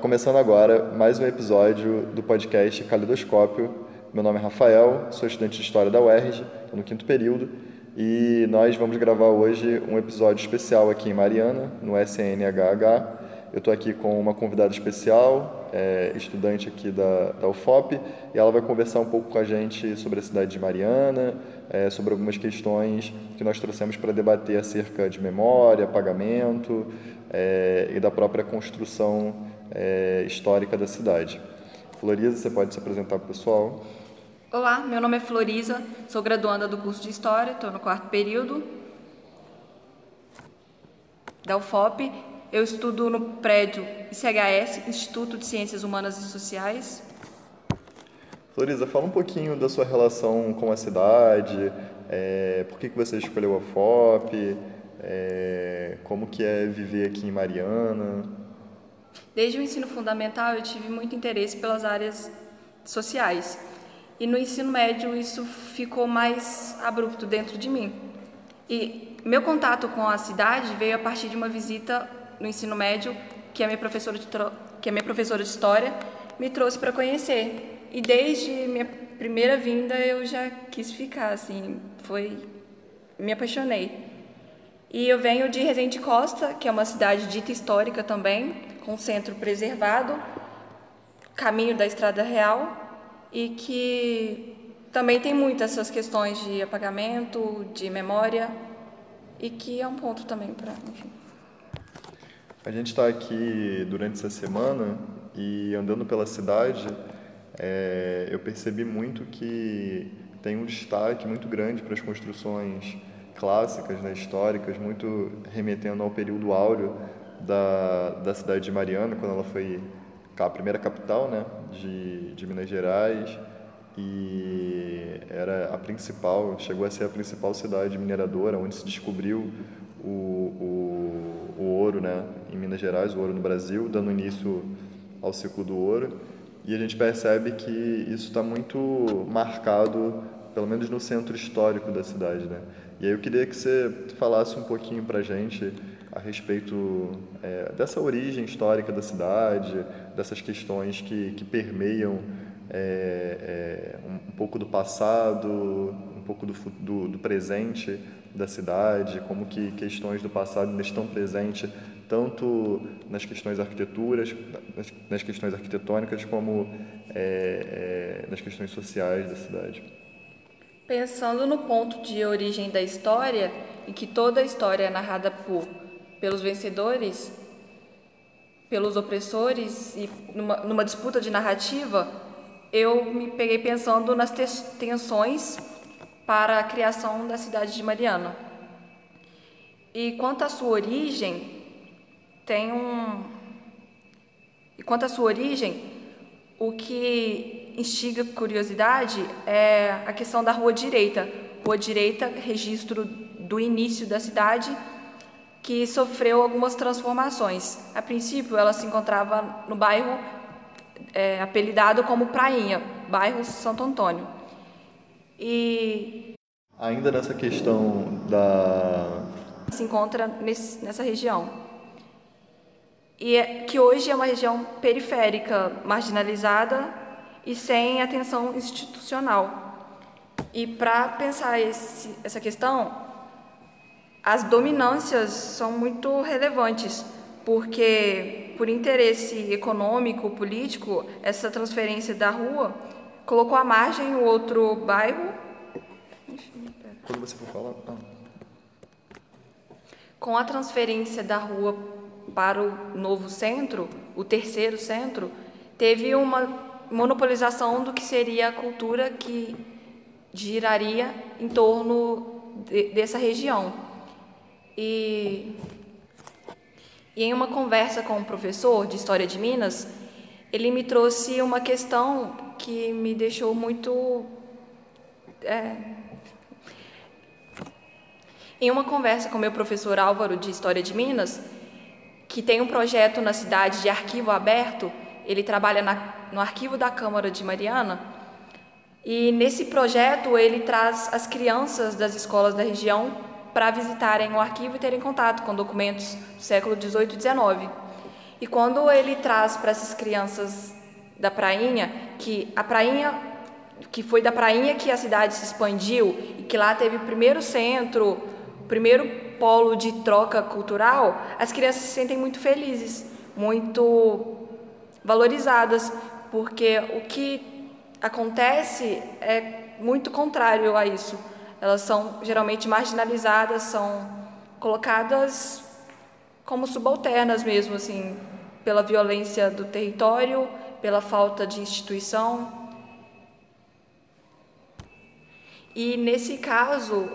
Começando agora mais um episódio do podcast Calidoscópio. Meu nome é Rafael, sou estudante de História da UERJ, estou no quinto período, e nós vamos gravar hoje um episódio especial aqui em Mariana, no SNHH. Eu estou aqui com uma convidada especial, é, estudante aqui da, da UFOP, e ela vai conversar um pouco com a gente sobre a cidade de Mariana, é, sobre algumas questões que nós trouxemos para debater acerca de memória, pagamento é, e da própria construção é, histórica da cidade. Floriza, você pode se apresentar para o pessoal? Olá, meu nome é Floriza, sou graduanda do curso de História, estou no quarto período da UFOP eu estudo no prédio ICHS, Instituto de Ciências Humanas e Sociais. Floriza, fala um pouquinho da sua relação com a cidade, é, por que, que você escolheu a FOP, é, como que é viver aqui em Mariana. Desde o ensino fundamental eu tive muito interesse pelas áreas sociais e no ensino médio isso ficou mais abrupto dentro de mim. E meu contato com a cidade veio a partir de uma visita no ensino médio, que a minha professora de, que a minha professora de história me trouxe para conhecer. E desde minha primeira vinda eu já quis ficar, assim, foi me apaixonei. E eu venho de Resende Costa, que é uma cidade dita histórica também, com centro preservado, caminho da Estrada Real, e que também tem muitas essas questões de apagamento, de memória, e que é um ponto também para. A gente está aqui durante essa semana e andando pela cidade, é, eu percebi muito que tem um destaque muito grande para as construções clássicas, né, históricas, muito remetendo ao período áureo da, da cidade de Mariana, quando ela foi a primeira capital né, de, de Minas Gerais e era a principal, chegou a ser a principal cidade mineradora, onde se descobriu o, o, o ouro né, em Minas Gerais, o ouro no Brasil, dando início ao ciclo do ouro. E a gente percebe que isso está muito marcado, pelo menos no centro histórico da cidade. Né? E aí eu queria que você falasse um pouquinho para a gente a respeito é, dessa origem histórica da cidade, dessas questões que, que permeiam é, é, um, um, pouco do passado, um pouco do, do, do presente da cidade, como que questões do passado ainda estão presentes tanto nas questões arquiteturas, nas, nas questões arquitetônicas, como é, é, nas questões sociais da cidade. Pensando no ponto de origem da história, em que toda a história é narrada por, pelos vencedores, pelos opressores e numa, numa disputa de narrativa, eu me peguei pensando nas tensões para a criação da cidade de Mariana. E quanto à sua origem, tem um. E quanto à sua origem, o que instiga curiosidade é a questão da Rua Direita. Rua Direita, registro do início da cidade, que sofreu algumas transformações. A princípio, ela se encontrava no bairro é, apelidado como Prainha, bairro Santo Antônio. E ainda nessa questão da se encontra nesse, nessa região e é, que hoje é uma região periférica, marginalizada e sem atenção institucional. E para pensar esse, essa questão, as dominâncias são muito relevantes, porque por interesse econômico, político, essa transferência da rua colocou à margem o outro bairro. Quando você for falar. Ah. Com a transferência da rua para o novo centro, o terceiro centro, teve uma monopolização do que seria a cultura que giraria em torno de, dessa região. E, e em uma conversa com um professor de História de Minas, ele me trouxe uma questão que me deixou muito. É... Em uma conversa com meu professor Álvaro de História de Minas, que tem um projeto na cidade de arquivo aberto, ele trabalha na, no arquivo da Câmara de Mariana, e nesse projeto ele traz as crianças das escolas da região para visitarem o arquivo e terem contato com documentos do século 18 e 19. E quando ele traz para essas crianças da prainha, que a prainha, que foi da prainha que a cidade se expandiu e que lá teve o primeiro centro, o primeiro polo de troca cultural, as crianças se sentem muito felizes, muito valorizadas, porque o que acontece é muito contrário a isso. Elas são geralmente marginalizadas, são colocadas como subalternas mesmo, assim, pela violência do território, pela falta de instituição. E nesse caso,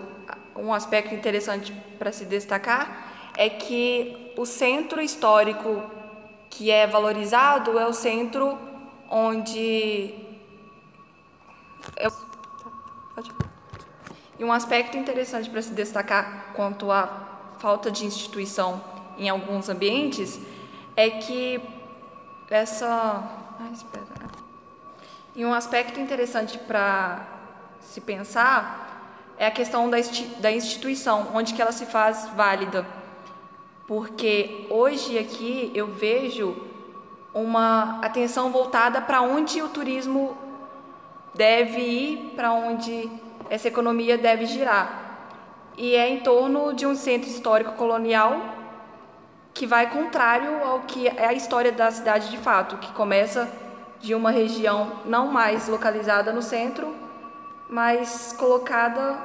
um aspecto interessante para se destacar é que o centro histórico que é valorizado é o centro onde. É e um aspecto interessante para se destacar quanto à falta de instituição em alguns ambientes é que essa. Ai, espera. E um aspecto interessante para se pensar é a questão da instituição, onde que ela se faz válida. Porque hoje aqui eu vejo uma atenção voltada para onde o turismo deve ir, para onde essa economia deve girar. E é em torno de um centro histórico colonial que vai contrário ao que é a história da cidade de fato, que começa de uma região não mais localizada no centro, mas colocada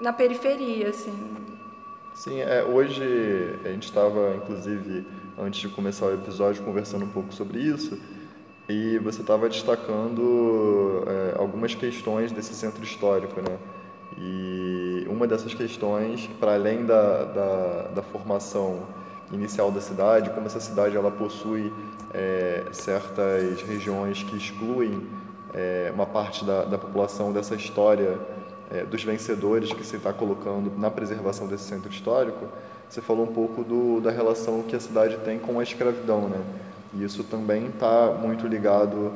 na periferia, assim. Sim, é, hoje a gente estava, inclusive, antes de começar o episódio, conversando um pouco sobre isso, e você estava destacando é, algumas questões desse centro histórico, né? E uma dessas questões, para além da, da, da, formação inicial da cidade, como essa cidade ela possui é, certas regiões que excluem é, uma parte da, da população dessa história é, dos vencedores que se está colocando na preservação desse centro histórico, você falou um pouco do, da relação que a cidade tem com a escravidão, né? E isso também está muito ligado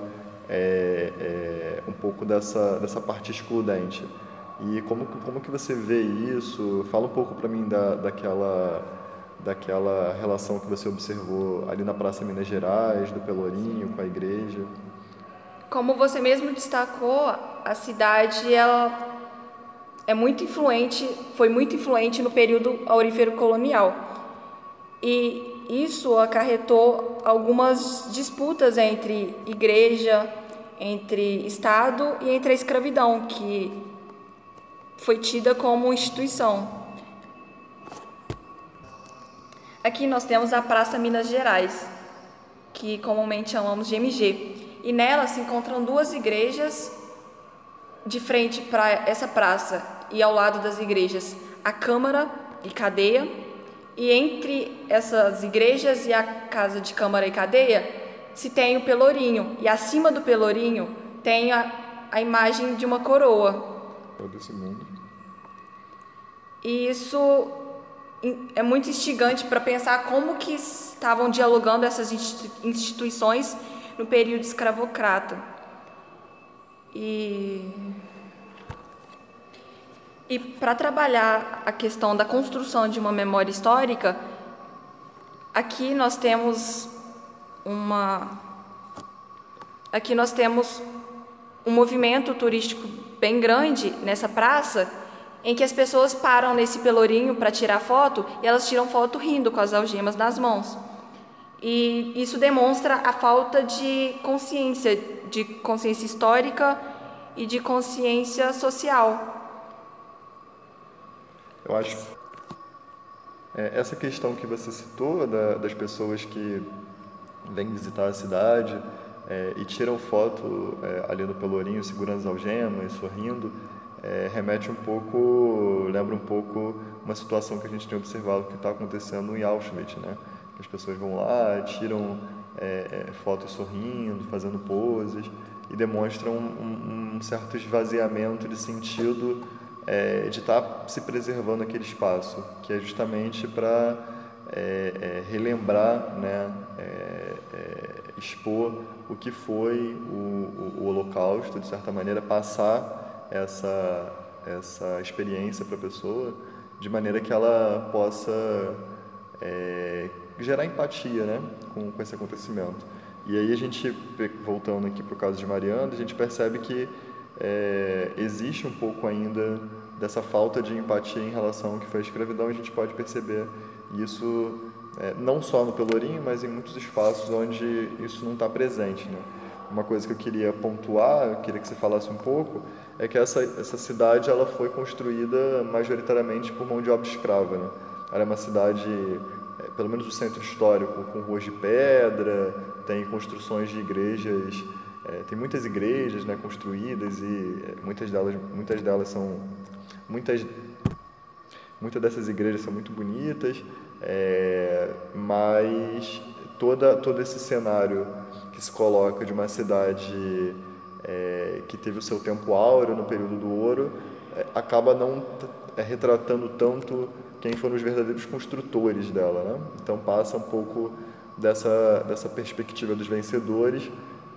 é, é, um pouco dessa, dessa parte excludente. E como, como que você vê isso? Fala um pouco para mim da, daquela, daquela relação que você observou ali na Praça Minas Gerais, do Pelourinho, com a igreja. Como você mesmo destacou, a cidade ela é muito influente, foi muito influente no período aurífero colonial. E isso acarretou algumas disputas entre igreja, entre Estado e entre a escravidão, que foi tida como instituição. Aqui nós temos a Praça Minas Gerais, que comumente chamamos de MG, e nela se encontram duas igrejas de frente para essa praça e ao lado das igrejas a Câmara e Cadeia e entre essas igrejas e a casa de câmara e cadeia se tem o pelourinho, e acima do pelourinho tem a, a imagem de uma coroa. Desse mundo. E isso é muito instigante para pensar como que estavam dialogando essas instituições no período escravocrata. E e para trabalhar a questão da construção de uma memória histórica, aqui nós temos uma aqui nós temos um movimento turístico bem grande nessa praça, em que as pessoas param nesse pelourinho para tirar foto e elas tiram foto rindo com as algemas nas mãos. E isso demonstra a falta de consciência, de consciência histórica e de consciência social eu acho é, essa questão que você citou da, das pessoas que vêm visitar a cidade é, e tiram foto é, ali no Pelourinho segurando as algemas, sorrindo, é, remete um pouco, lembra um pouco uma situação que a gente tem observado que está acontecendo em Auschwitz, né? As pessoas vão lá, tiram é, é, fotos sorrindo, fazendo poses e demonstram um, um certo esvaziamento de sentido é, de estar tá se preservando aquele espaço, que é justamente para é, é, relembrar, né, é, é, expor o que foi o, o, o, Holocausto, de certa maneira, passar essa, essa experiência para a pessoa, de maneira que ela possa é, gerar empatia né, com, com esse acontecimento. E aí a gente, voltando aqui para o caso de Mariana, a gente percebe que é, existe um pouco ainda dessa falta de empatia em relação ao que foi a escravidão, a gente pode perceber isso é, não só no Pelourinho, mas em muitos espaços onde isso não está presente. Né? Uma coisa que eu queria pontuar, eu queria que você falasse um pouco, é que essa, essa cidade ela foi construída majoritariamente por mão de obra escrava. Né? Ela é uma cidade, é, pelo menos o centro histórico, com ruas de pedra, tem construções de igrejas, é, tem muitas igrejas né, construídas e é, muitas delas, muitas delas são muitas muitas dessas igrejas são muito bonitas, é, mas toda todo esse cenário que se coloca de uma cidade é, que teve o seu tempo áureo no período do ouro é, acaba não é, retratando tanto quem foram os verdadeiros construtores dela, né? Então passa um pouco dessa dessa perspectiva dos vencedores,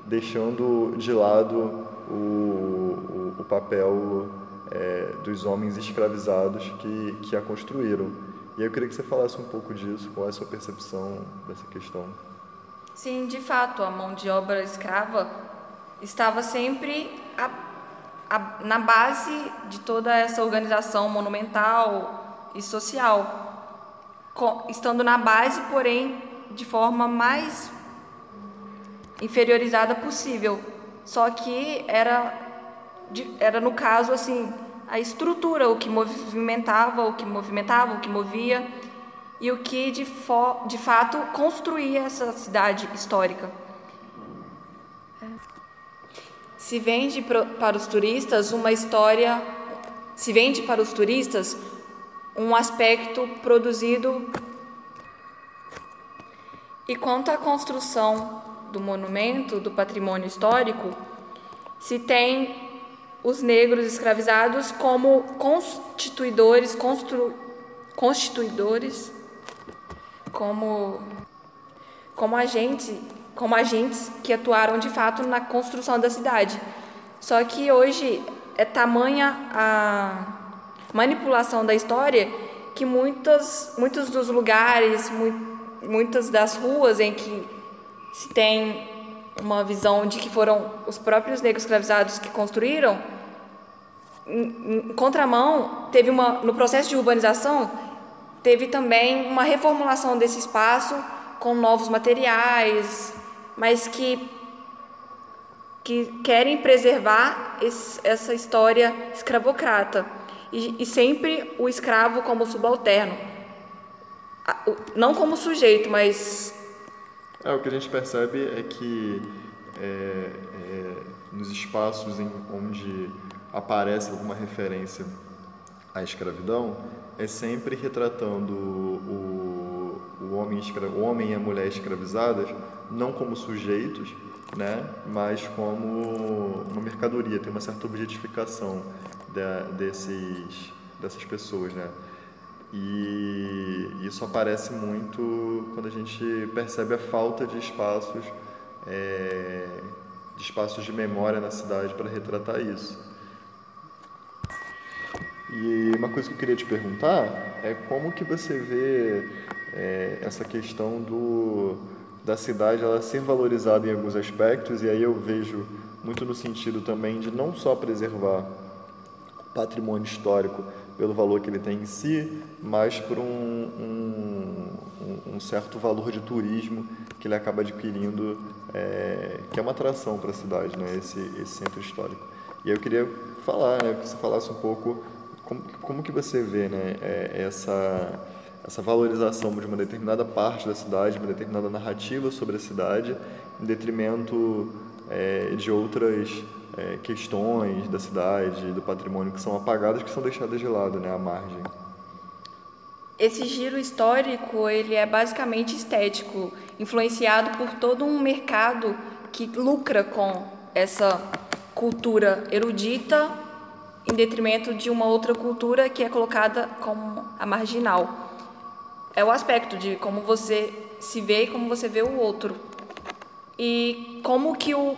deixando de lado o, o, o papel é, dos homens escravizados que, que a construíram. E eu queria que você falasse um pouco disso, qual é a sua percepção dessa questão. Sim, de fato, a mão de obra escrava estava sempre a, a, na base de toda essa organização monumental e social, estando na base, porém, de forma mais inferiorizada possível. Só que era era no caso assim a estrutura, o que movimentava, o que movimentava, o que movia e o que de, fo, de fato construía essa cidade histórica. Se vende para os turistas uma história, se vende para os turistas um aspecto produzido. E quanto à construção do monumento, do patrimônio histórico, se tem os negros escravizados como constituidores, constru, constituidores, como, como, agentes, como agentes que atuaram de fato na construção da cidade. Só que hoje é tamanha a manipulação da história que muitos, muitos dos lugares, muitas das ruas em que se tem uma visão de que foram os próprios negros escravizados que construíram, em, contramão, teve uma no processo de urbanização, teve também uma reformulação desse espaço com novos materiais, mas que que querem preservar esse, essa história escravocrata. E, e sempre o escravo como subalterno, não como sujeito, mas é, o que a gente percebe é que é, é, nos espaços em onde aparece alguma referência à escravidão, é sempre retratando o, o, homem, o homem e a mulher escravizadas não como sujeitos, né, mas como uma mercadoria, tem uma certa objetificação de, desses, dessas pessoas, né. E isso aparece muito quando a gente percebe a falta de espaços, é, de espaços de memória na cidade para retratar isso. E uma coisa que eu queria te perguntar é como que você vê é, essa questão do, da cidade ela ser valorizada em alguns aspectos, e aí eu vejo muito no sentido também de não só preservar o patrimônio histórico, pelo valor que ele tem em si, mas por um, um, um certo valor de turismo que ele acaba adquirindo, é, que é uma atração para a cidade, né, esse, esse centro histórico. E eu queria falar, né, que você falasse um pouco como, como que você vê né, é, essa, essa valorização de uma determinada parte da cidade, uma determinada narrativa sobre a cidade, em detrimento é, de outras é, questões da cidade, do patrimônio que são apagadas, que são deixadas de lado, né, à margem. Esse giro histórico ele é basicamente estético, influenciado por todo um mercado que lucra com essa cultura erudita em detrimento de uma outra cultura que é colocada como a marginal. É o aspecto de como você se vê e como você vê o outro e como que o,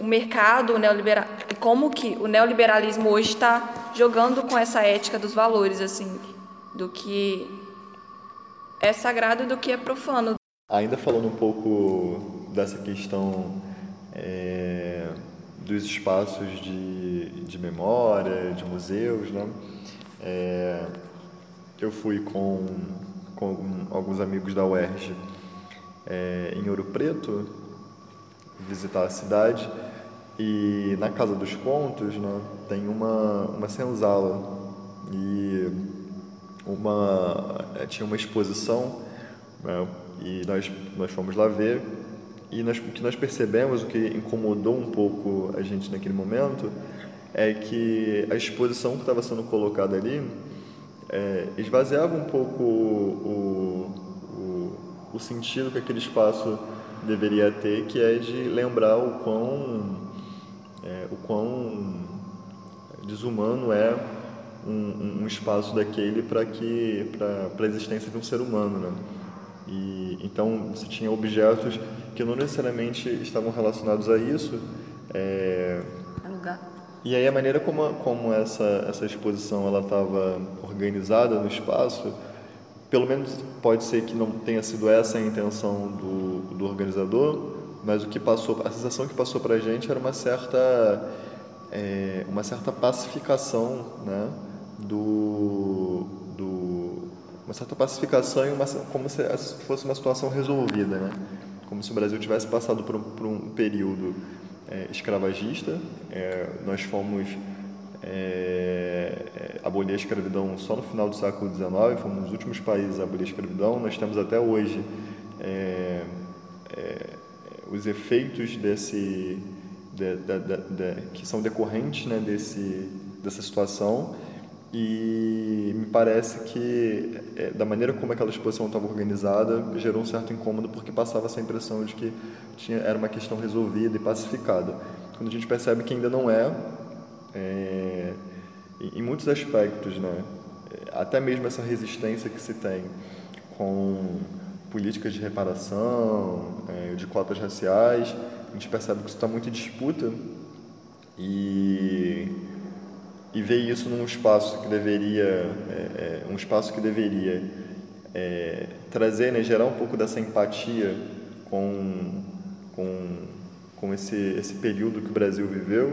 o mercado o neoliberal, como que o neoliberalismo hoje está jogando com essa ética dos valores assim, do que é sagrado e do que é profano. ainda falando um pouco dessa questão é, dos espaços de, de memória, de museus, né? É, eu fui com, com alguns amigos da UERJ é, em Ouro Preto visitar a cidade. E na Casa dos Contos né, tem uma, uma senzala. E uma, é, tinha uma exposição né, e nós, nós fomos lá ver. E nós, o que nós percebemos, o que incomodou um pouco a gente naquele momento, é que a exposição que estava sendo colocada ali é, esvaziava um pouco o, o, o, sentido que aquele espaço deveria ter, que é de lembrar o quão, é, o quão desumano é um, um espaço daquele para que para a existência de um ser humano, né? E, então, você tinha objetos que não necessariamente estavam relacionados a isso. É... Lugar. E aí a maneira como, como essa, essa exposição ela estava organizada no espaço, pelo menos pode ser que não tenha sido essa a intenção do, do organizador, mas o que passou, a sensação que passou para a gente era uma certa, é, uma certa pacificação, né, do, uma certa pacificação e uma, como se fosse uma situação resolvida, né? Como se o Brasil tivesse passado por um, por um período é, escravagista. É, nós fomos é, a escravidão só no final do século XIX, fomos um dos últimos países a abolir a escravidão. Nós temos até hoje é, é, os efeitos desse, de, de, de, que são decorrentes né, desse, dessa situação e me parece que é, da maneira como aquela exposição estava organizada gerou um certo incômodo porque passava essa impressão de que tinha, era uma questão resolvida e pacificada quando a gente percebe que ainda não é, é em muitos aspectos né até mesmo essa resistência que se tem com políticas de reparação é, de cotas raciais a gente percebe que isso está muito em disputa e e ver isso num espaço que deveria é, é, um espaço que deveria é, trazer né, gerar um pouco dessa empatia com com, com esse esse período que o Brasil viveu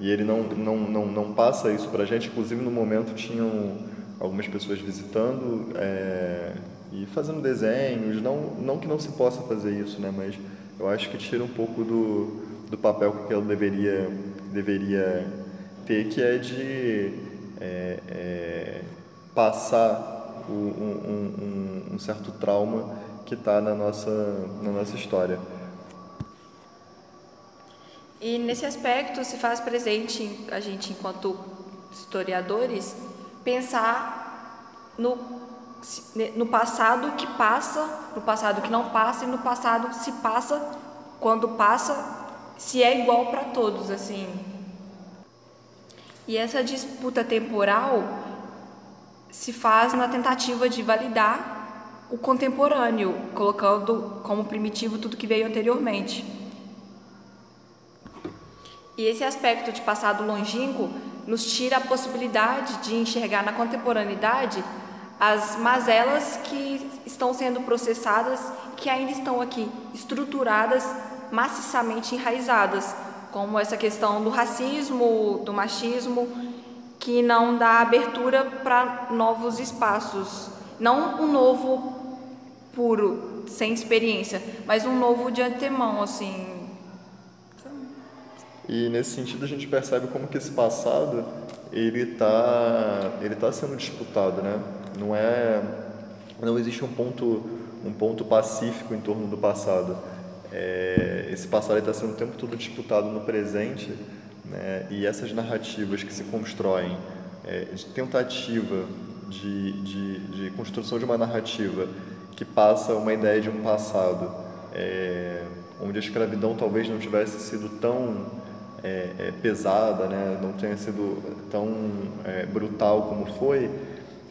e ele não não não, não passa isso para a gente. Inclusive no momento tinham algumas pessoas visitando é, e fazendo desenhos. Não não que não se possa fazer isso né? Mas eu acho que tira um pouco do, do papel que ela deveria deveria ter, que é de é, é, passar um, um, um, certo trauma que está na nossa, na nossa história. E nesse aspecto se faz presente a gente, enquanto historiadores, pensar no, no passado que passa, no passado que não passa e no passado se passa, quando passa, se é igual para todos, assim, e essa disputa temporal se faz na tentativa de validar o contemporâneo, colocando como primitivo tudo que veio anteriormente. E esse aspecto de passado longínquo nos tira a possibilidade de enxergar na contemporaneidade as mazelas que estão sendo processadas, que ainda estão aqui estruturadas, maciçamente enraizadas, como essa questão do racismo, do machismo, que não dá abertura para novos espaços. Não um novo puro, sem experiência, mas um novo de antemão, assim. E nesse sentido a gente percebe como que esse passado ele está ele tá sendo disputado, né? Não é não existe um ponto um ponto pacífico em torno do passado é, esse passado está sendo o tempo todo disputado no presente, né? e essas narrativas que se constroem é, de tentativa de, de, de, construção de uma narrativa que passa uma ideia de um passado é, onde a escravidão talvez não tivesse sido tão é, é, pesada, né? não tenha sido tão é, brutal como foi,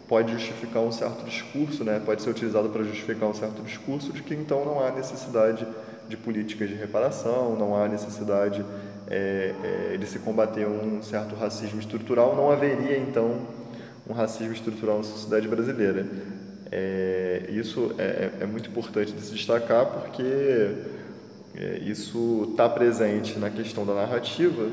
pode justificar um certo discurso, né? pode ser utilizado para justificar um certo discurso de que então não há necessidade de políticas de reparação, não há necessidade é, é, de se combater um certo racismo estrutural, não haveria então um racismo estrutural na sociedade brasileira. é, isso é, é, muito importante de se destacar porque é, isso está presente na questão da narrativa,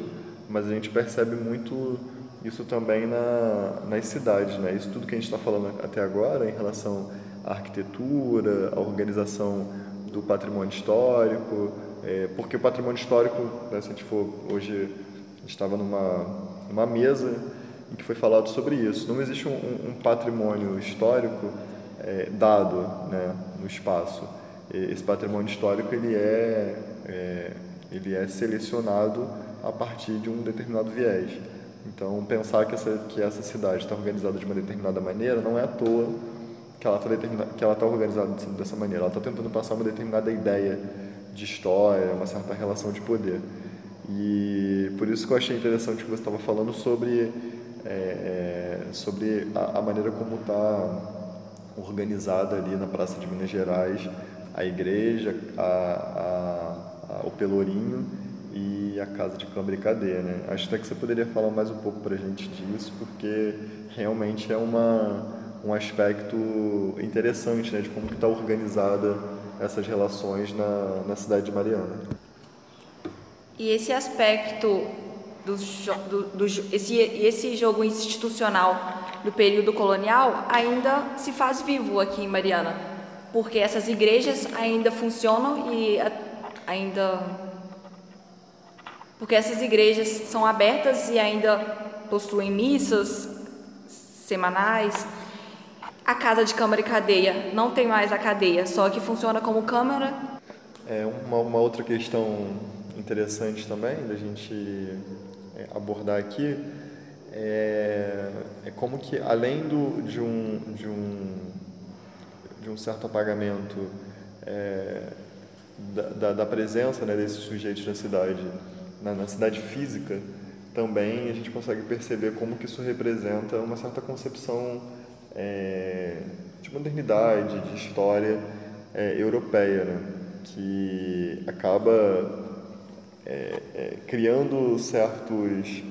mas a gente percebe muito isso também na, nas cidades. Né? Isso tudo que a gente está falando até agora em relação à arquitetura, à organização do patrimônio histórico, é, porque o patrimônio histórico, né, se a gente for hoje, estava numa, numa mesa em que foi falado sobre isso. Não existe um, um patrimônio histórico é, dado né, no espaço. Esse patrimônio histórico ele é, é, ele é selecionado a partir de um determinado viés. Então, pensar que essa, que essa cidade está organizada de uma determinada maneira não é à toa que ela está tá organizada dessa maneira. Ela está tentando passar uma determinada ideia de história, uma certa relação de poder. E por isso que eu achei interessante que você estava falando sobre, é, é, sobre a, a, maneira como está organizada ali na Praça de Minas Gerais a igreja, a, a, o Pelourinho e a Casa de Câmara e Cadeia. Né? Acho até que você poderia falar mais um pouco para a gente disso, porque realmente é uma, um aspecto interessante né, de como está organizada essas relações na, na cidade de Mariana. E esse aspecto do, do, do esse, esse jogo institucional do período colonial ainda se faz vivo aqui em Mariana, porque essas igrejas ainda funcionam e ainda porque essas igrejas são abertas e ainda possuem missas semanais a casa de câmara e cadeia não tem mais a cadeia, só que funciona como câmara. É uma, uma outra questão interessante também da gente é, abordar aqui é, é como que além do, de, um, de, um, de um certo apagamento é, da, da, da, presença né, desses sujeitos na cidade, na, na cidade física, também a gente consegue perceber como que isso representa uma certa concepção é, de modernidade, de história é, europeia, né? que acaba é, é, criando certos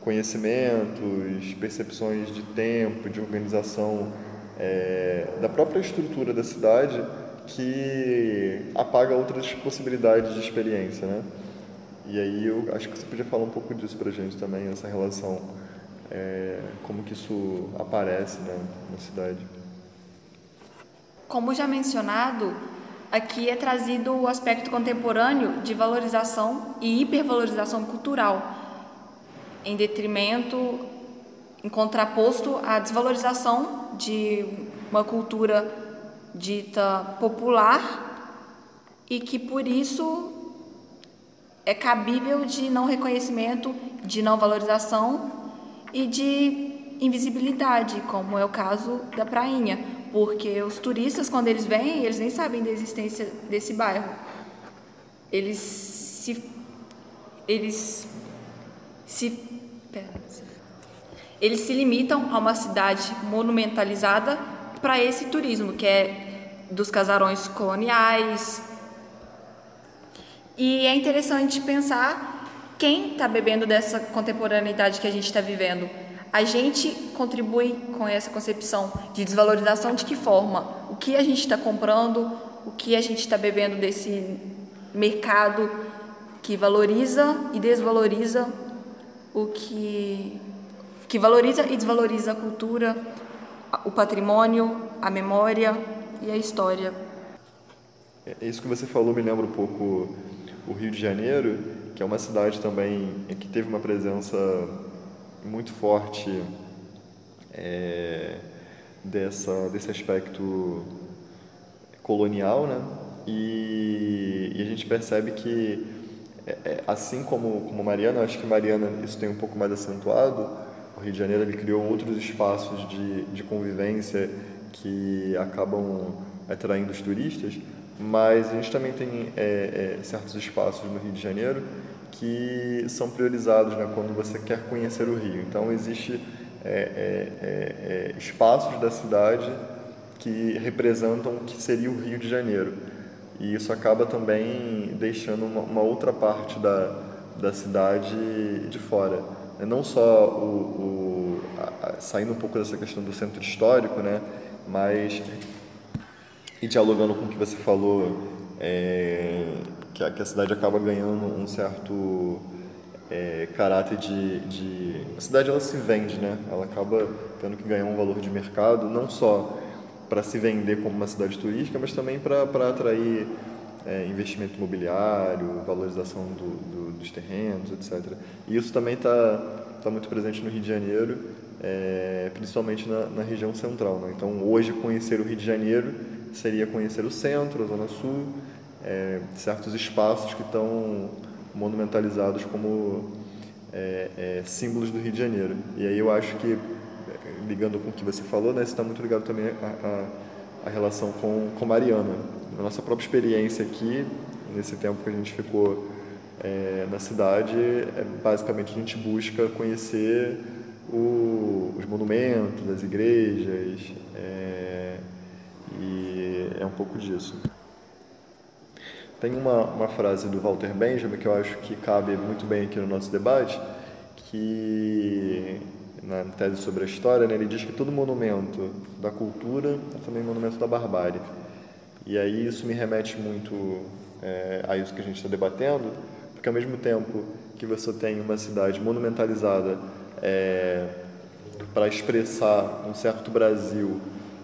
conhecimentos, percepções de tempo, de organização é, da própria estrutura da cidade que apaga outras possibilidades de experiência, né? E aí eu acho que você podia falar um pouco disso para gente também, essa relação é, como que isso aparece né, na cidade. Como já mencionado, aqui é trazido o aspecto contemporâneo de valorização e hipervalorização cultural, em detrimento, em contraposto à desvalorização de uma cultura dita popular e que por isso é cabível de não reconhecimento, de não valorização e de invisibilidade, como é o caso da prainha, porque os turistas quando eles vêm, eles nem sabem da existência desse bairro. Eles se eles se eles se limitam a uma cidade monumentalizada para esse turismo, que é dos casarões coloniais. E é interessante pensar quem está bebendo dessa contemporaneidade que a gente está vivendo? A gente contribui com essa concepção de desvalorização de que forma? O que a gente está comprando? O que a gente está bebendo desse mercado que valoriza e desvaloriza o que que valoriza e desvaloriza a cultura, o patrimônio, a memória e a história. É, isso que você falou me lembra um pouco o Rio de Janeiro, que é uma cidade também que teve uma presença muito forte é, dessa, desse aspecto colonial, né? E, e a gente percebe que, é, é, assim como, como Mariana, acho que Mariana isso tem um pouco mais acentuado, o Rio de Janeiro ele criou outros espaços de, de convivência que acabam atraindo os turistas, mas a gente também tem é, é, certos espaços no Rio de Janeiro que são priorizados né, quando você quer conhecer o Rio. Então, existe é espaços da cidade que representam o que seria o Rio de Janeiro. E isso acaba também deixando uma, uma outra parte da, da cidade de fora. Não só o, o a, saindo um pouco dessa questão do centro histórico, né, mas E dialogando com o que você falou, é, que, a, que, a, cidade acaba ganhando um certo é, caráter de, de... A cidade ela se vende, né? Ela acaba tendo que ganhar um valor de mercado, não só para se vender como uma cidade turística, mas também para atrair é, investimento imobiliário, valorização do, do, dos terrenos, etc. E isso também está tá muito presente no Rio de Janeiro, é, principalmente na, na, região central. Né? Então, hoje, conhecer o Rio de Janeiro seria conhecer o centro, a Zona Sul, é, certos espaços que estão monumentalizados como é, é, símbolos do Rio de Janeiro. E aí eu acho que, ligando com o que você falou, né, isso está muito ligado também à, relação com, com Mariana. Na nossa própria experiência aqui, nesse tempo que a gente ficou é, na cidade, é, basicamente a gente busca conhecer o, os monumentos, as igrejas, é, e é um pouco disso. Tem uma, uma frase do Walter Benjamin que eu acho que cabe muito bem aqui no nosso debate, que na tese sobre a história, né, ele diz que todo monumento da cultura é também monumento da barbárie. E aí isso me remete muito é, a isso que a gente está debatendo, porque ao mesmo tempo que você tem uma cidade monumentalizada é, para expressar um certo Brasil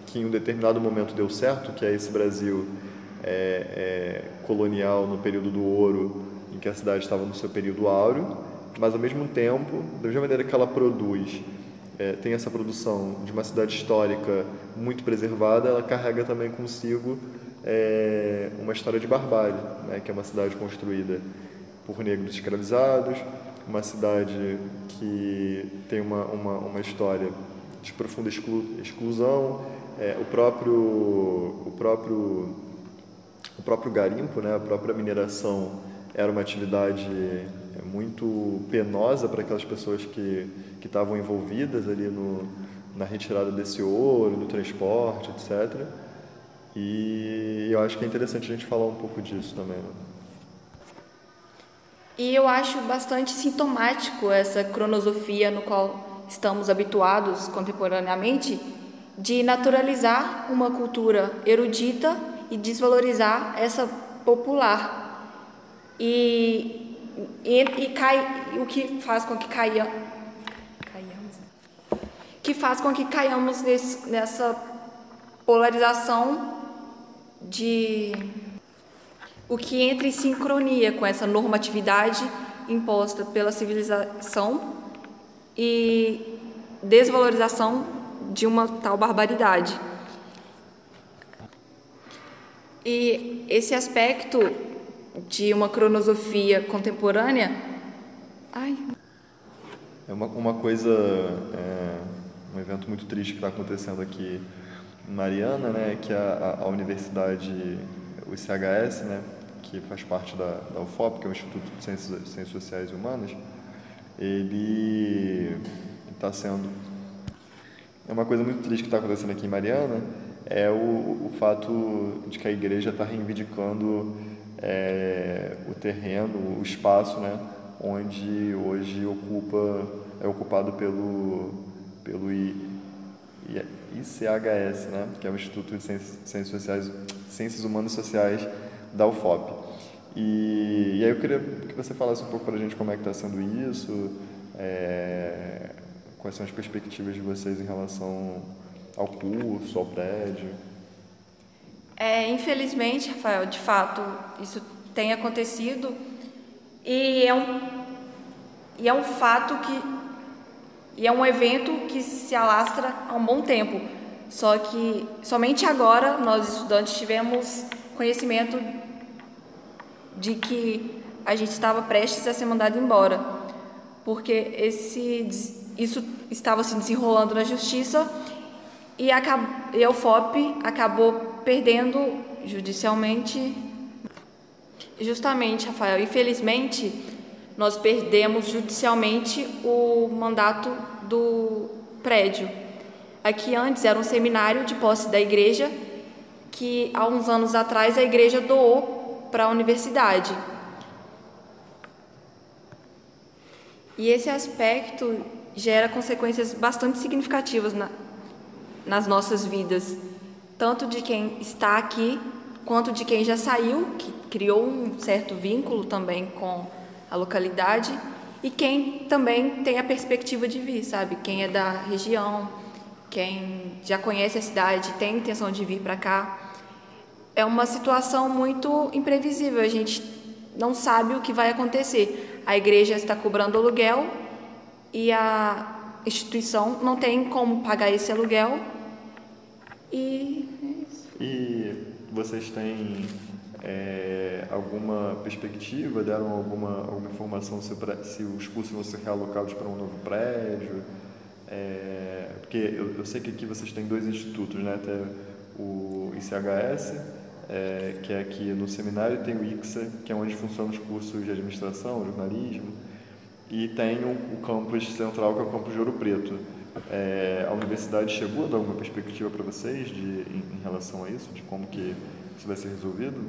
que em um determinado momento deu certo, que é esse Brasil é, é, colonial no período do ouro, em que a cidade estava no seu período áureo, mas ao mesmo tempo, da mesma maneira que ela produz, é, tem essa produção de uma cidade histórica muito preservada, ela carrega também consigo é, uma história de barbárie, né, que é uma cidade construída por negros escravizados, uma cidade que tem uma, uma, uma história de profunda exclu, exclusão, é, o próprio o próprio o próprio garimpo, né, a própria mineração era uma atividade é, muito penosa para aquelas pessoas que, que estavam envolvidas ali no, na retirada desse ouro, no transporte, etc. E eu acho que é interessante a gente falar um pouco disso também. Né? E eu acho bastante sintomático essa cronosofia no qual estamos habituados contemporaneamente de naturalizar uma cultura erudita e desvalorizar essa popular. E, e, e cai, o que faz com que caia, que faz com que caiamos nesse, nessa polarização de o que entra em sincronia com essa normatividade imposta pela civilização e desvalorização de uma tal barbaridade. E esse aspecto de uma cronosofia contemporânea. Ai. É uma, uma coisa, é, um evento muito triste que está acontecendo aqui em Mariana, né, que a, a, universidade, o ICHS, né, que faz parte da, da UFOP, que é o Instituto de Ciências, Ciências Sociais e Humanas, ele está sendo. É uma coisa muito triste que está acontecendo aqui em Mariana, é o, o fato de que a igreja está reivindicando é, o terreno, o espaço, né, onde hoje ocupa, é ocupado pelo, pelo I, ICHS, né, que é o Instituto de Ciências, Sociais, Ciências Humanas Sociais da UFOP. E, e aí eu queria que você falasse um pouco para a gente como é que está sendo isso, é, quais são as perspectivas de vocês em relação ao curso, ao prédio? É, infelizmente, Rafael, de fato, isso tem acontecido e é um, e é um fato que e é um evento que se alastra há um bom tempo. Só que somente agora nós estudantes tivemos conhecimento de que a gente estava prestes a ser mandado embora, porque esse isso estava se desenrolando na justiça e, a, UFOP acabou perdendo judicialmente. Justamente, Rafael, infelizmente, nós perdemos judicialmente o mandato do prédio. Aqui antes era um seminário de posse da igreja que há uns anos atrás a igreja doou para a universidade. E esse aspecto gera consequências bastante significativas na, nas nossas vidas. tanto de quem está aqui quanto de quem já saiu, que criou um certo vínculo também com a localidade, e quem também tem a perspectiva de vir, sabe? Quem é da região, quem já conhece a cidade, tem intenção de vir para cá. É uma situação muito imprevisível, a gente não sabe o que vai acontecer. A igreja está cobrando aluguel e a instituição não tem como pagar esse aluguel. E é. E vocês têm é, alguma perspectiva, deram alguma, alguma informação se, se os cursos vão ser realocados para um novo prédio? É, porque eu, eu, sei que aqui vocês têm dois institutos, né? Tem o ICHS, é, que é aqui no seminário, e tem o ICSA, que é onde funcionam os cursos de administração, jornalismo, e tem o, o campus central, que é o campus de Ouro Preto. É, a universidade chegou a dar alguma perspectiva para vocês de, em, em, relação a isso, de como que isso vai ser resolvido?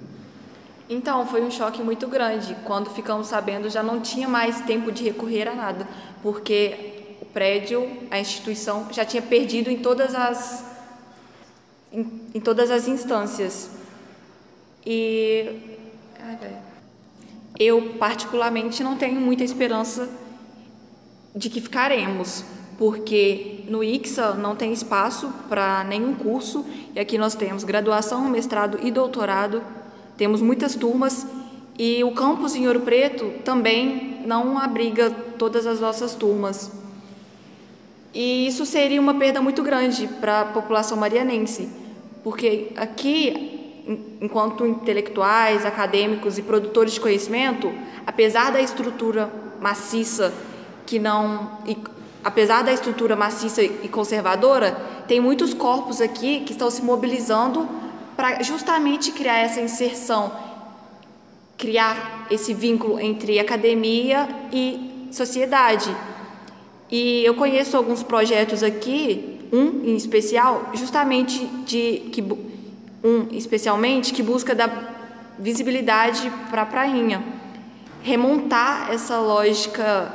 Então, foi um choque muito grande. Quando ficamos sabendo, já não tinha mais tempo de recorrer a nada, porque o prédio, a instituição, já tinha perdido em todas as, em, em todas as instâncias. E eu, particularmente, não tenho muita esperança de que ficaremos, porque no ICSA não tem espaço para nenhum curso, e aqui nós temos graduação, mestrado e doutorado, temos muitas turmas, e o campus em Ouro Preto também não abriga todas as nossas turmas. E isso seria uma perda muito grande para a população marianense, porque aqui enquanto intelectuais, acadêmicos e produtores de conhecimento, apesar da estrutura maciça que não e, apesar da estrutura maciça e conservadora, tem muitos corpos aqui que estão se mobilizando para justamente criar essa inserção, criar esse vínculo entre academia e sociedade. E eu conheço alguns projetos aqui, um em especial, justamente de que um especialmente que busca dar visibilidade para a prainha, remontar essa lógica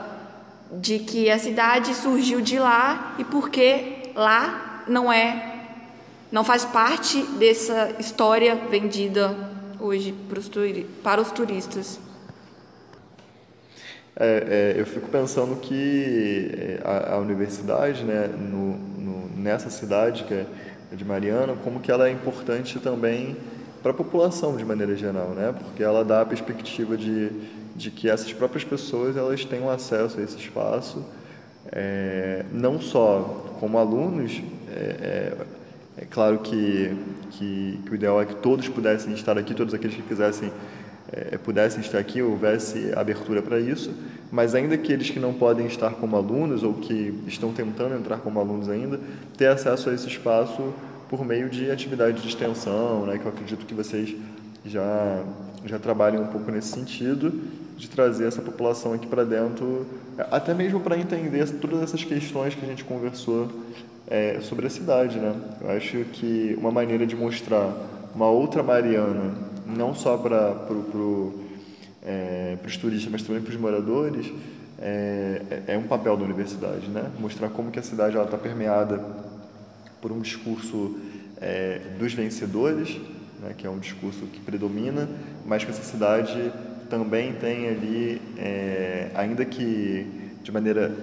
de que a cidade surgiu de lá e porque lá não é não faz parte dessa história vendida hoje para os turistas. É, é, eu fico pensando que é, a, a universidade, né, no, no, nessa cidade que é de Mariana, como que ela é importante também para a população de maneira geral, né? Porque ela dá a perspectiva de, de que essas próprias pessoas elas tenham acesso a esse espaço, é, não só como alunos, é, é, é claro que, que, que, o ideal é que todos pudessem estar aqui, todos aqueles que quisessem é, pudessem estar aqui, houvesse abertura para isso, mas ainda aqueles que não podem estar como alunos ou que estão tentando entrar como alunos ainda, ter acesso a esse espaço por meio de atividade de extensão, né, que eu acredito que vocês já, já trabalham um pouco nesse sentido, de trazer essa população aqui para dentro, até mesmo para entender todas essas questões que a gente conversou é, sobre a cidade. Né? Eu acho que uma maneira de mostrar uma outra Mariana, não só para pro, pro, é, os turistas, mas também para os moradores, é, é, um papel da universidade, né? Mostrar como que a cidade está permeada por um discurso é, dos vencedores, né, que é um discurso que predomina, mas que essa cidade também tem ali, é, ainda que de maneira,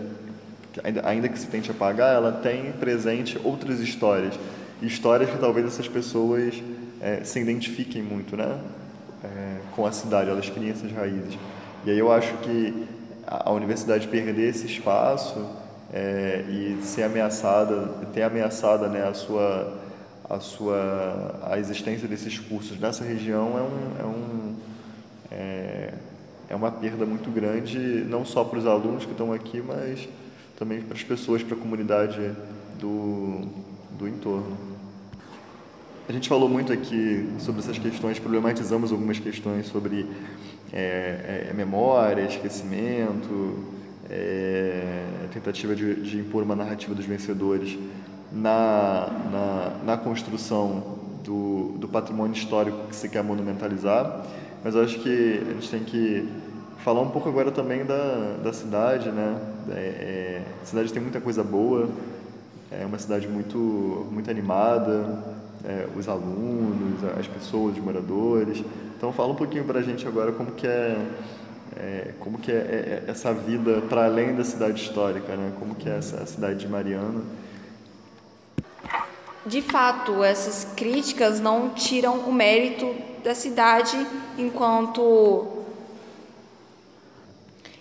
ainda, ainda que se tente apagar, ela tem presente outras histórias, histórias que talvez essas pessoas é, se identifiquem muito, né? É, com a cidade, elas criam essas raízes. E aí eu acho que a, a universidade perder esse espaço é, e ser ameaçada, ter ameaçada né, a sua a sua a existência desses cursos nessa região é um, é, um, é, é uma perda muito grande não só para os alunos que estão aqui mas também para as pessoas para a comunidade do, do entorno a gente falou muito aqui sobre essas questões, problematizamos algumas questões sobre é, é, memória, esquecimento, é, tentativa de, de, impor uma narrativa dos vencedores na, na, na construção do, do, patrimônio histórico que se quer monumentalizar. Mas eu acho que a gente tem que falar um pouco agora também da, da cidade, né? É, é a cidade tem muita coisa boa, é uma cidade muito, muito animada, é, os alunos, as pessoas, os moradores. Então fala um pouquinho para a gente agora como que é, é como que é, é, é essa vida para além da cidade histórica, né? Como que é essa cidade de Mariana? De fato, essas críticas não tiram o mérito da cidade enquanto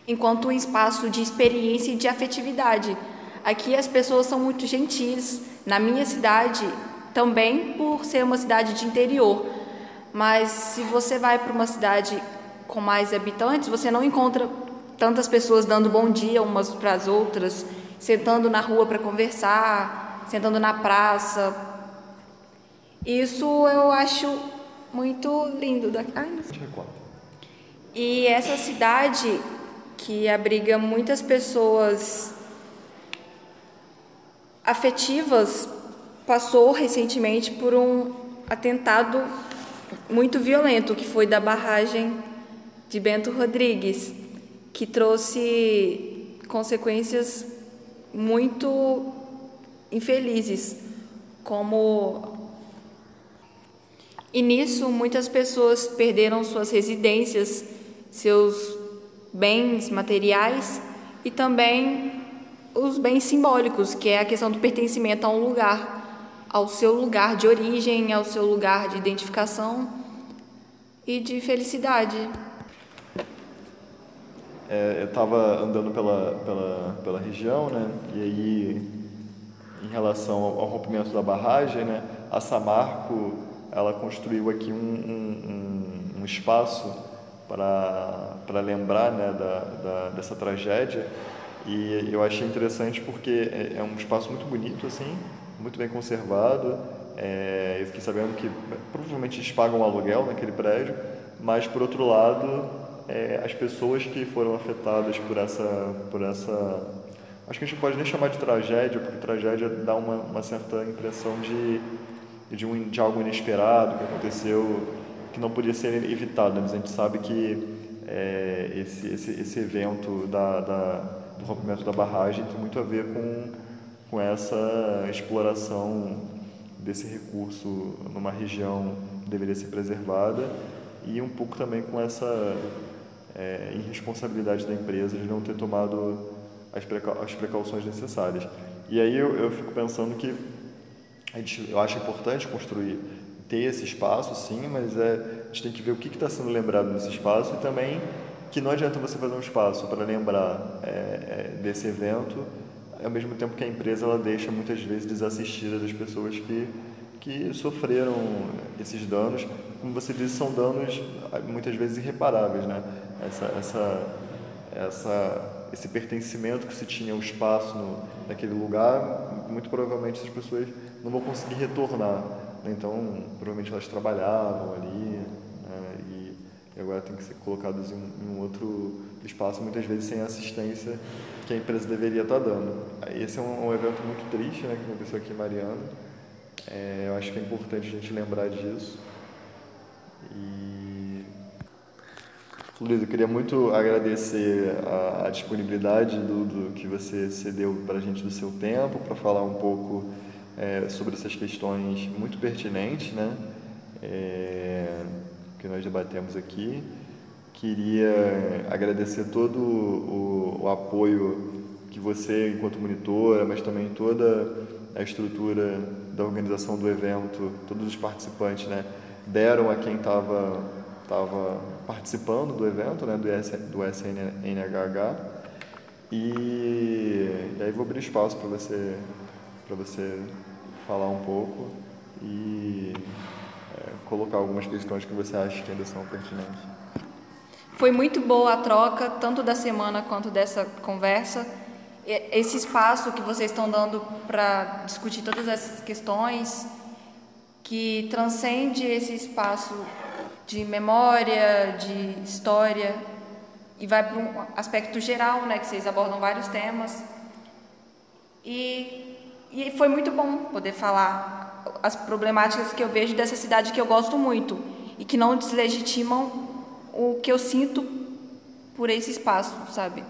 enquanto um espaço de experiência e de afetividade. Aqui as pessoas são muito gentis. Na minha cidade, também por ser uma cidade de interior. Mas se você vai para uma cidade com mais habitantes, você não encontra tantas pessoas dando bom dia umas para as outras, sentando na rua para conversar, sentando na praça. Isso eu acho muito lindo. Ai, e essa cidade que abriga muitas pessoas afetivas passou recentemente por um atentado muito violento que foi da barragem de Bento Rodrigues, que trouxe consequências muito infelizes, como e nisso muitas pessoas perderam suas residências, seus bens materiais e também os bens simbólicos, que é a questão do pertencimento a um lugar, ao seu lugar de origem, ao seu lugar de identificação e de felicidade. É, eu estava andando pela, pela, pela região, né? E aí, em relação ao, ao rompimento da barragem, né? A Samarco, ela construiu aqui um, um, um espaço para lembrar né, da, da, dessa tragédia. E eu achei interessante porque é, é um espaço muito bonito, assim, muito bem conservado. É, eu fiquei sabendo que provavelmente eles pagam aluguel naquele prédio, mas por outro lado, é, as pessoas que foram afetadas por essa, por essa, acho que a gente pode nem chamar de tragédia, porque tragédia dá uma, uma certa impressão de, de, um, de algo inesperado que aconteceu que não podia ser evitado, né? mas a gente sabe que é, esse, esse, esse evento da, da, do rompimento da barragem tem muito a ver com, com essa exploração desse recurso numa região que deveria ser preservada e um pouco também com essa é, irresponsabilidade da empresa de não ter tomado as, precau as precauções necessárias. E aí eu, eu fico pensando que a gente, eu acho importante construir ter esse espaço, sim, mas é, a gente tem que ver o que está sendo lembrado nesse espaço e também que não adianta você fazer um espaço para lembrar é, é, desse evento, ao mesmo tempo que a empresa ela deixa muitas vezes desassistida das pessoas que, que sofreram esses danos. Como você disse, são danos muitas vezes irreparáveis, né? Essa, essa, essa, esse pertencimento que se tinha ao espaço no, naquele lugar, muito provavelmente as pessoas não vão conseguir retornar. Então, provavelmente elas trabalhavam ali né, e, agora tem que ser colocadas em, um outro espaço, muitas vezes sem assistência que a empresa deveria estar dando. Esse é um, um evento muito triste né, que aconteceu aqui em Mariana. É, eu acho que é importante a gente lembrar disso. E... Luiz, eu queria muito agradecer a, a disponibilidade do, do, que você cedeu para a gente do seu tempo, para falar um pouco é, sobre essas questões muito pertinentes, né? É, que nós debatemos aqui. Queria agradecer todo o, o, apoio que você, enquanto monitora, mas também toda a estrutura da organização do evento, todos os participantes, né, deram a quem estava tava participando do evento, né, do, S, do SNHH. E, e aí vou abrir espaço para você, para você falar um pouco e é, colocar algumas questões que você acha que ainda são pertinentes. Foi muito boa a troca, tanto da semana quanto dessa conversa. Esse espaço que vocês estão dando para discutir todas essas questões, que transcende esse espaço de memória, de história, e vai para um aspecto geral, né, que vocês abordam vários temas. E e foi muito bom poder falar as problemáticas que eu vejo dessa cidade que eu gosto muito e que não deslegitimam o que eu sinto por esse espaço, sabe?